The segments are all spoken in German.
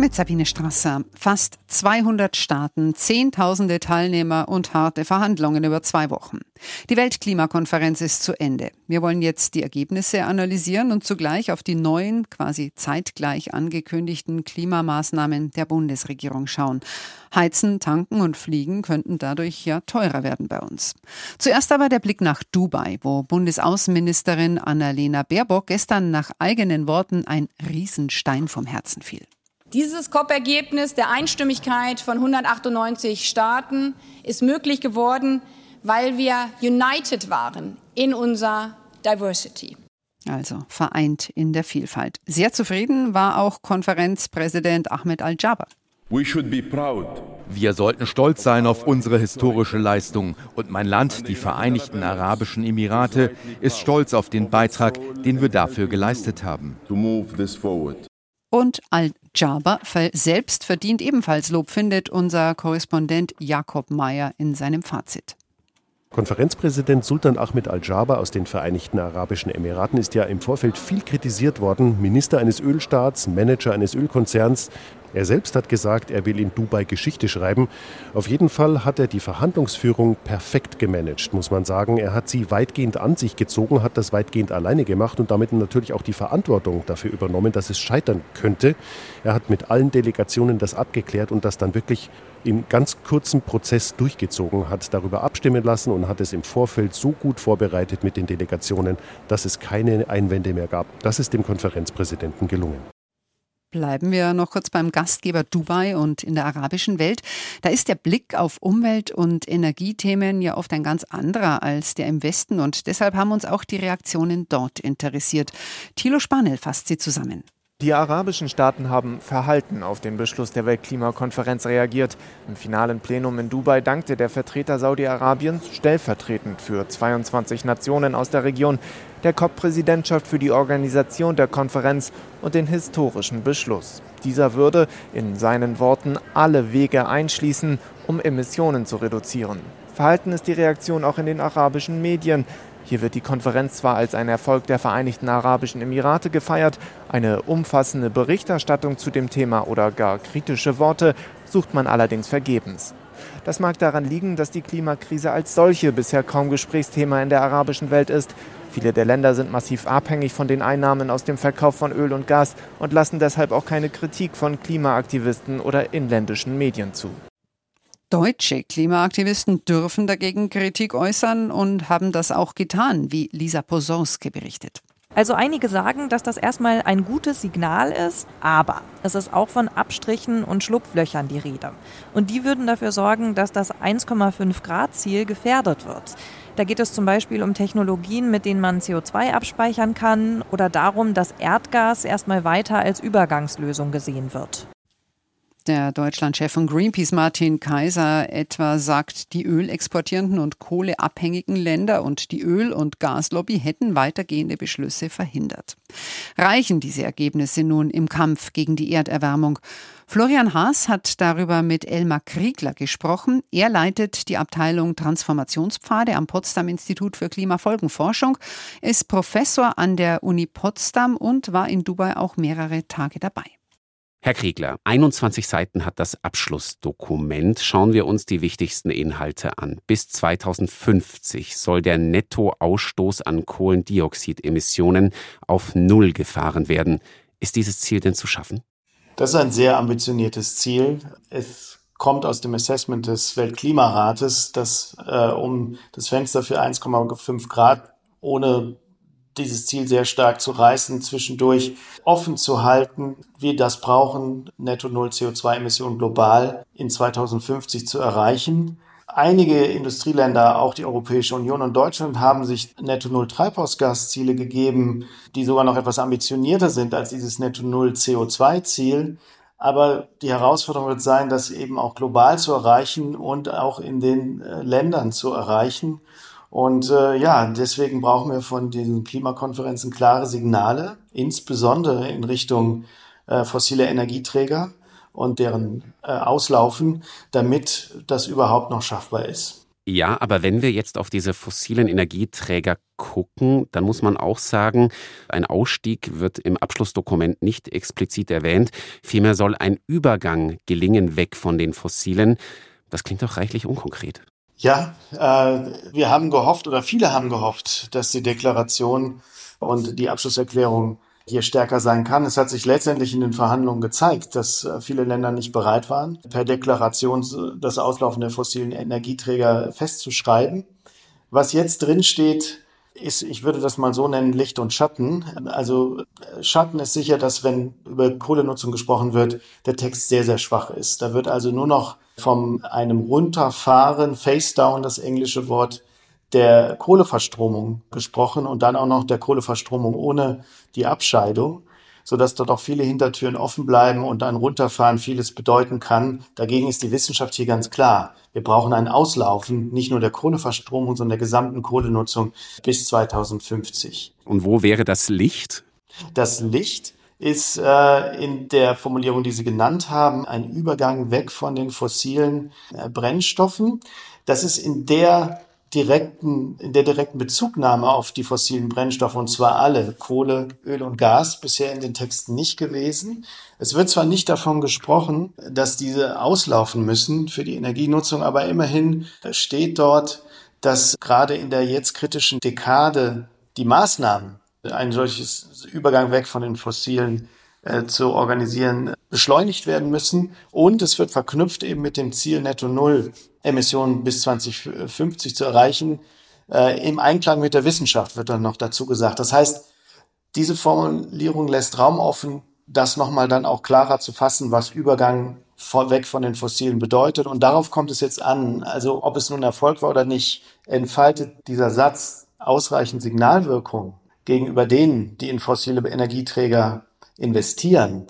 Mit Sabine Strasser. Fast 200 Staaten, Zehntausende Teilnehmer und harte Verhandlungen über zwei Wochen. Die Weltklimakonferenz ist zu Ende. Wir wollen jetzt die Ergebnisse analysieren und zugleich auf die neuen, quasi zeitgleich angekündigten Klimamaßnahmen der Bundesregierung schauen. Heizen, tanken und fliegen könnten dadurch ja teurer werden bei uns. Zuerst aber der Blick nach Dubai, wo Bundesaußenministerin Annalena Baerbock gestern nach eigenen Worten ein Riesenstein vom Herzen fiel. Dieses COP-Ergebnis der Einstimmigkeit von 198 Staaten ist möglich geworden, weil wir united waren in unserer Diversity. Also vereint in der Vielfalt. Sehr zufrieden war auch Konferenzpräsident Ahmed Al-Jaber. Wir sollten stolz sein auf unsere historische Leistung. Und mein Land, die Vereinigten Arabischen Emirate, ist stolz auf den Beitrag, den wir dafür geleistet haben. Und Al-Jaber selbst verdient ebenfalls Lob, findet unser Korrespondent Jakob Mayer in seinem Fazit. Konferenzpräsident Sultan Ahmed Al-Jaber aus den Vereinigten Arabischen Emiraten ist ja im Vorfeld viel kritisiert worden. Minister eines Ölstaats, Manager eines Ölkonzerns. Er selbst hat gesagt, er will in Dubai Geschichte schreiben. Auf jeden Fall hat er die Verhandlungsführung perfekt gemanagt, muss man sagen. Er hat sie weitgehend an sich gezogen, hat das weitgehend alleine gemacht und damit natürlich auch die Verantwortung dafür übernommen, dass es scheitern könnte. Er hat mit allen Delegationen das abgeklärt und das dann wirklich im ganz kurzen Prozess durchgezogen, hat darüber abstimmen lassen und hat es im Vorfeld so gut vorbereitet mit den Delegationen, dass es keine Einwände mehr gab. Das ist dem Konferenzpräsidenten gelungen. Bleiben wir noch kurz beim Gastgeber Dubai und in der arabischen Welt. Da ist der Blick auf Umwelt- und Energiethemen ja oft ein ganz anderer als der im Westen und deshalb haben uns auch die Reaktionen dort interessiert. Thilo Spanel fasst sie zusammen. Die arabischen Staaten haben verhalten auf den Beschluss der Weltklimakonferenz reagiert. Im finalen Plenum in Dubai dankte der Vertreter Saudi-Arabiens stellvertretend für 22 Nationen aus der Region der COP-Präsidentschaft für die Organisation der Konferenz und den historischen Beschluss. Dieser würde in seinen Worten alle Wege einschließen, um Emissionen zu reduzieren. Verhalten ist die Reaktion auch in den arabischen Medien. Hier wird die Konferenz zwar als ein Erfolg der Vereinigten Arabischen Emirate gefeiert, eine umfassende Berichterstattung zu dem Thema oder gar kritische Worte sucht man allerdings vergebens. Das mag daran liegen, dass die Klimakrise als solche bisher kaum Gesprächsthema in der arabischen Welt ist. Viele der Länder sind massiv abhängig von den Einnahmen aus dem Verkauf von Öl und Gas und lassen deshalb auch keine Kritik von Klimaaktivisten oder inländischen Medien zu. Deutsche Klimaaktivisten dürfen dagegen Kritik äußern und haben das auch getan, wie Lisa Posonske berichtet. Also einige sagen, dass das erstmal ein gutes Signal ist, aber es ist auch von Abstrichen und Schlupflöchern die Rede. Und die würden dafür sorgen, dass das 1,5 Grad Ziel gefährdet wird. Da geht es zum Beispiel um Technologien, mit denen man CO2 abspeichern kann oder darum, dass Erdgas erstmal weiter als Übergangslösung gesehen wird. Der Deutschlandchef von Greenpeace Martin Kaiser etwa sagt, die ölexportierenden und kohleabhängigen Länder und die Öl- und Gaslobby hätten weitergehende Beschlüsse verhindert. Reichen diese Ergebnisse nun im Kampf gegen die Erderwärmung? Florian Haas hat darüber mit Elmar Kriegler gesprochen. Er leitet die Abteilung Transformationspfade am Potsdam Institut für Klimafolgenforschung, ist Professor an der Uni Potsdam und war in Dubai auch mehrere Tage dabei. Herr Kriegler, 21 Seiten hat das Abschlussdokument. Schauen wir uns die wichtigsten Inhalte an. Bis 2050 soll der Nettoausstoß an Kohlendioxidemissionen auf Null gefahren werden. Ist dieses Ziel denn zu schaffen? Das ist ein sehr ambitioniertes Ziel. Es kommt aus dem Assessment des Weltklimarates, dass äh, um das Fenster für 1,5 Grad ohne dieses Ziel sehr stark zu reißen, zwischendurch offen zu halten, wir das brauchen, netto Null CO2-Emissionen global in 2050 zu erreichen. Einige Industrieländer, auch die Europäische Union und Deutschland, haben sich Netto Null Treibhausgasziele gegeben, die sogar noch etwas ambitionierter sind als dieses Netto Null CO2-Ziel. Aber die Herausforderung wird sein, das eben auch global zu erreichen und auch in den äh, Ländern zu erreichen. Und äh, ja, deswegen brauchen wir von diesen Klimakonferenzen klare Signale, insbesondere in Richtung äh, fossile Energieträger und deren äh, Auslaufen, damit das überhaupt noch schaffbar ist. Ja, aber wenn wir jetzt auf diese fossilen Energieträger gucken, dann muss man auch sagen, ein Ausstieg wird im Abschlussdokument nicht explizit erwähnt. Vielmehr soll ein Übergang gelingen weg von den fossilen. Das klingt doch reichlich unkonkret. Ja, äh, wir haben gehofft oder viele haben gehofft, dass die Deklaration und die Abschlusserklärung hier stärker sein kann. Es hat sich letztendlich in den Verhandlungen gezeigt, dass äh, viele Länder nicht bereit waren, per Deklaration das Auslaufen der fossilen Energieträger festzuschreiben. Was jetzt drin steht, ist, ich würde das mal so nennen, Licht und Schatten. Also Schatten ist sicher, dass wenn über Kohlenutzung gesprochen wird, der Text sehr, sehr schwach ist. Da wird also nur noch von einem Runterfahren, Face Down, das englische Wort, der Kohleverstromung gesprochen und dann auch noch der Kohleverstromung ohne die Abscheidung, so dass dort auch viele Hintertüren offen bleiben und ein Runterfahren vieles bedeuten kann. Dagegen ist die Wissenschaft hier ganz klar. Wir brauchen ein Auslaufen nicht nur der Kohleverstromung, sondern der gesamten Kohlenutzung bis 2050. Und wo wäre das Licht? Das Licht ist äh, in der Formulierung, die Sie genannt haben, ein Übergang weg von den fossilen äh, Brennstoffen. Das ist in der direkten, in der direkten Bezugnahme auf die fossilen Brennstoffe, und zwar alle, Kohle, Öl und Gas, bisher in den Texten nicht gewesen. Es wird zwar nicht davon gesprochen, dass diese auslaufen müssen für die Energienutzung, aber immerhin steht dort, dass gerade in der jetzt kritischen Dekade die Maßnahmen, ein solches Übergang weg von den fossilen äh, zu organisieren, beschleunigt werden müssen. Und es wird verknüpft eben mit dem Ziel Netto Null Emissionen bis 2050 zu erreichen. Äh, Im Einklang mit der Wissenschaft wird dann noch dazu gesagt. Das heißt, diese Formulierung lässt Raum offen, das nochmal dann auch klarer zu fassen, was Übergang weg von den Fossilen bedeutet. Und darauf kommt es jetzt an. Also ob es nun Erfolg war oder nicht, entfaltet dieser Satz ausreichend Signalwirkung gegenüber denen, die in fossile Energieträger investieren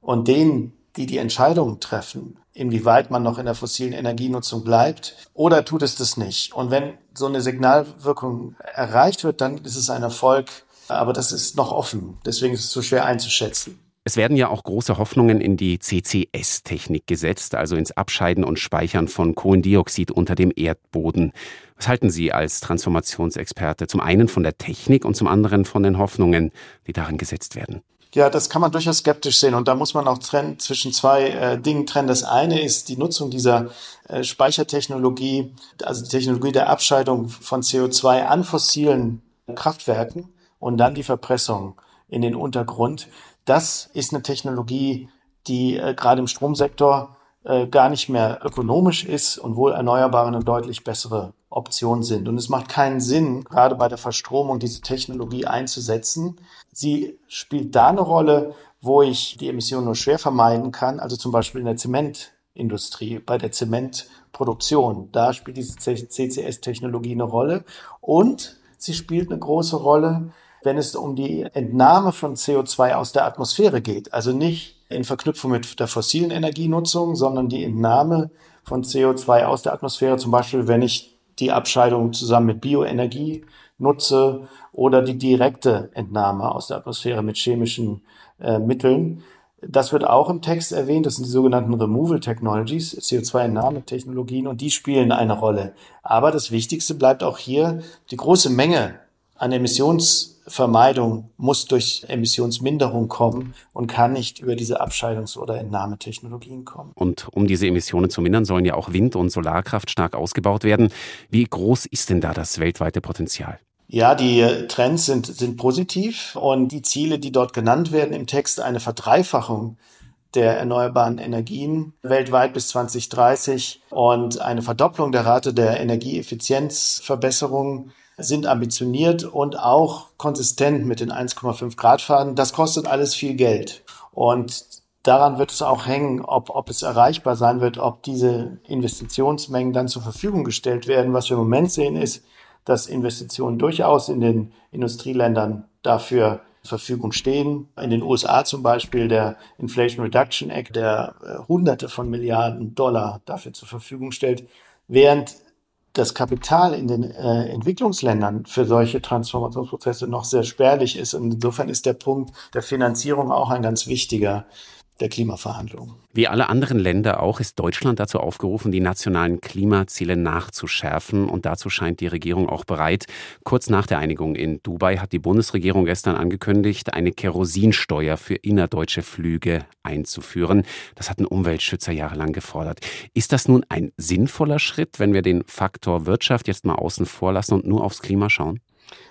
und denen, die die Entscheidungen treffen, inwieweit man noch in der fossilen Energienutzung bleibt, oder tut es das nicht? Und wenn so eine Signalwirkung erreicht wird, dann ist es ein Erfolg, aber das ist noch offen. Deswegen ist es so schwer einzuschätzen. Es werden ja auch große Hoffnungen in die CCS-Technik gesetzt, also ins Abscheiden und Speichern von Kohlendioxid unter dem Erdboden. Was halten Sie als Transformationsexperte zum einen von der Technik und zum anderen von den Hoffnungen, die darin gesetzt werden? Ja, das kann man durchaus skeptisch sehen und da muss man auch trennen, zwischen zwei äh, Dingen trennen. Das eine ist die Nutzung dieser äh, Speichertechnologie, also die Technologie der Abscheidung von CO2 an fossilen Kraftwerken und dann die Verpressung in den Untergrund. Das ist eine Technologie, die äh, gerade im Stromsektor äh, gar nicht mehr ökonomisch ist und wohl Erneuerbare eine deutlich bessere Option sind. Und es macht keinen Sinn, gerade bei der Verstromung diese Technologie einzusetzen. Sie spielt da eine Rolle, wo ich die Emissionen nur schwer vermeiden kann, also zum Beispiel in der Zementindustrie, bei der Zementproduktion. Da spielt diese CCS-Technologie eine Rolle. Und sie spielt eine große Rolle, wenn es um die Entnahme von CO2 aus der Atmosphäre geht. Also nicht in Verknüpfung mit der fossilen Energienutzung, sondern die Entnahme von CO2 aus der Atmosphäre, zum Beispiel wenn ich die Abscheidung zusammen mit Bioenergie nutze oder die direkte Entnahme aus der Atmosphäre mit chemischen äh, Mitteln. Das wird auch im Text erwähnt. Das sind die sogenannten Removal Technologies, CO2-Entnahmetechnologien, und die spielen eine Rolle. Aber das Wichtigste bleibt auch hier die große Menge an Emissionsvermeidung muss durch Emissionsminderung kommen und kann nicht über diese Abscheidungs- oder Entnahmetechnologien kommen. Und um diese Emissionen zu mindern, sollen ja auch Wind- und Solarkraft stark ausgebaut werden. Wie groß ist denn da das weltweite Potenzial? Ja, die Trends sind, sind positiv und die Ziele, die dort genannt werden im Text, eine Verdreifachung der erneuerbaren Energien weltweit bis 2030 und eine Verdopplung der Rate der Energieeffizienzverbesserung sind ambitioniert und auch konsistent mit den 1,5 Grad Faden. Das kostet alles viel Geld. Und daran wird es auch hängen, ob, ob es erreichbar sein wird, ob diese Investitionsmengen dann zur Verfügung gestellt werden. Was wir im Moment sehen, ist, dass Investitionen durchaus in den Industrieländern dafür zur Verfügung stehen. In den USA zum Beispiel der Inflation Reduction Act, der äh, Hunderte von Milliarden Dollar dafür zur Verfügung stellt, während das Kapital in den äh, Entwicklungsländern für solche Transformationsprozesse noch sehr spärlich ist. Und insofern ist der Punkt der Finanzierung auch ein ganz wichtiger. Der Klimaverhandlungen. Wie alle anderen Länder auch ist Deutschland dazu aufgerufen, die nationalen Klimaziele nachzuschärfen. Und dazu scheint die Regierung auch bereit. Kurz nach der Einigung in Dubai hat die Bundesregierung gestern angekündigt, eine Kerosinsteuer für innerdeutsche Flüge einzuführen. Das hatten Umweltschützer jahrelang gefordert. Ist das nun ein sinnvoller Schritt, wenn wir den Faktor Wirtschaft jetzt mal außen vor lassen und nur aufs Klima schauen?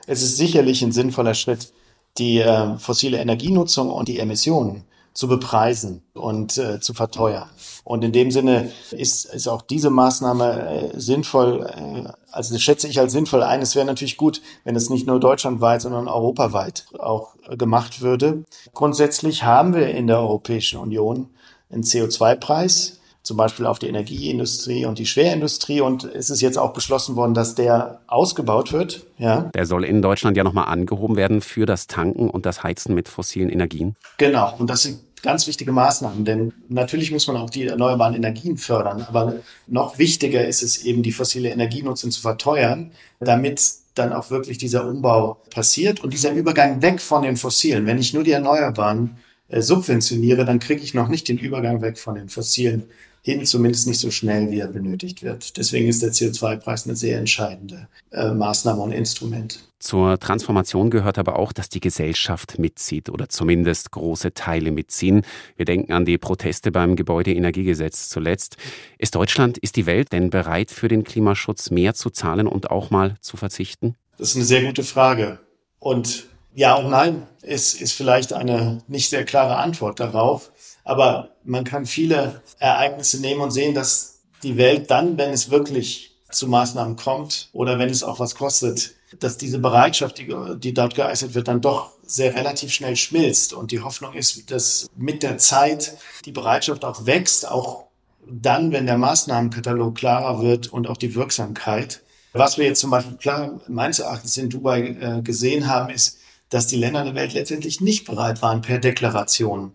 Es ist sicherlich ein sinnvoller Schritt, die äh, fossile Energienutzung und die Emissionen zu bepreisen und äh, zu verteuern. Und in dem Sinne ist, ist auch diese Maßnahme äh, sinnvoll, äh, also das schätze ich als sinnvoll ein. Es wäre natürlich gut, wenn es nicht nur deutschlandweit, sondern europaweit auch gemacht würde. Grundsätzlich haben wir in der Europäischen Union einen CO2-Preis, zum Beispiel auf die Energieindustrie und die Schwerindustrie. Und es ist jetzt auch beschlossen worden, dass der ausgebaut wird. Ja. Der soll in Deutschland ja nochmal angehoben werden für das Tanken und das Heizen mit fossilen Energien. Genau. Und das ganz wichtige Maßnahmen, denn natürlich muss man auch die erneuerbaren Energien fördern, aber noch wichtiger ist es eben, die fossile Energienutzung zu verteuern, damit dann auch wirklich dieser Umbau passiert und dieser Übergang weg von den fossilen. Wenn ich nur die Erneuerbaren äh, subventioniere, dann kriege ich noch nicht den Übergang weg von den fossilen hin, zumindest nicht so schnell, wie er benötigt wird. Deswegen ist der CO2-Preis eine sehr entscheidende äh, Maßnahme und Instrument. Zur Transformation gehört aber auch, dass die Gesellschaft mitzieht oder zumindest große Teile mitziehen. Wir denken an die Proteste beim Gebäudeenergiegesetz zuletzt. Ist Deutschland, ist die Welt denn bereit für den Klimaschutz mehr zu zahlen und auch mal zu verzichten? Das ist eine sehr gute Frage. Und ja und nein ist, ist vielleicht eine nicht sehr klare Antwort darauf. Aber man kann viele Ereignisse nehmen und sehen, dass die Welt dann, wenn es wirklich zu Maßnahmen kommt oder wenn es auch was kostet, dass diese Bereitschaft, die, die dort geäußert wird, dann doch sehr relativ schnell schmilzt. Und die Hoffnung ist, dass mit der Zeit die Bereitschaft auch wächst, auch dann, wenn der Maßnahmenkatalog klarer wird und auch die Wirksamkeit. Was wir jetzt zum Beispiel klar meines Erachtens in Dubai äh, gesehen haben, ist, dass die Länder der Welt letztendlich nicht bereit waren, per Deklaration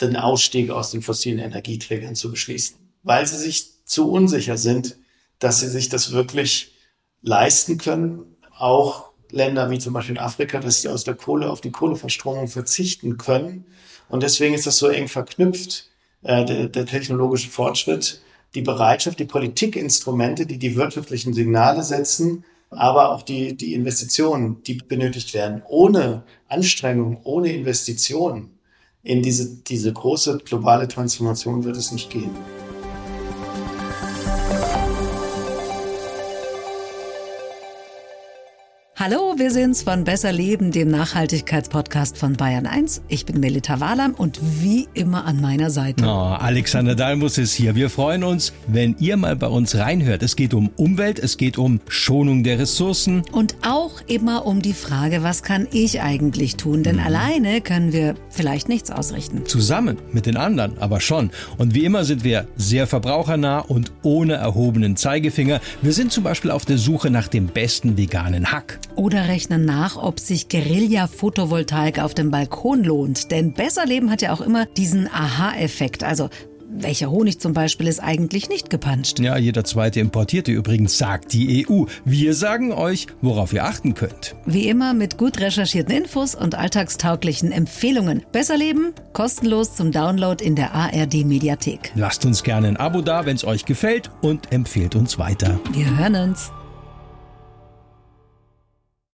den Ausstieg aus den fossilen Energieträgern zu beschließen, weil sie sich zu unsicher sind, dass sie sich das wirklich leisten können. Auch Länder wie zum Beispiel in Afrika, dass sie aus der Kohle auf die Kohleverstromung verzichten können. Und deswegen ist das so eng verknüpft, äh, der, der technologische Fortschritt, die Bereitschaft, die Politikinstrumente, die die wirtschaftlichen Signale setzen, aber auch die, die Investitionen, die benötigt werden. Ohne Anstrengung, ohne Investitionen in diese, diese große globale Transformation wird es nicht gehen. Hallo, wir sind's von Besser Leben, dem Nachhaltigkeitspodcast von Bayern 1. Ich bin Melita Wahlam und wie immer an meiner Seite. Oh, Alexander Dalmus ist hier. Wir freuen uns, wenn ihr mal bei uns reinhört. Es geht um Umwelt, es geht um Schonung der Ressourcen. Und auch immer um die Frage, was kann ich eigentlich tun? Denn mhm. alleine können wir vielleicht nichts ausrichten. Zusammen mit den anderen aber schon. Und wie immer sind wir sehr verbrauchernah und ohne erhobenen Zeigefinger. Wir sind zum Beispiel auf der Suche nach dem besten veganen Hack. Oder rechnen nach, ob sich Guerilla-Photovoltaik auf dem Balkon lohnt. Denn besser leben hat ja auch immer diesen Aha-Effekt. Also welcher Honig zum Beispiel ist eigentlich nicht gepanscht? Ja, jeder zweite Importierte übrigens, sagt die EU. Wir sagen euch, worauf ihr achten könnt. Wie immer mit gut recherchierten Infos und alltagstauglichen Empfehlungen. Besser leben, kostenlos zum Download in der ARD Mediathek. Lasst uns gerne ein Abo da, wenn es euch gefällt und empfehlt uns weiter. Wir hören uns.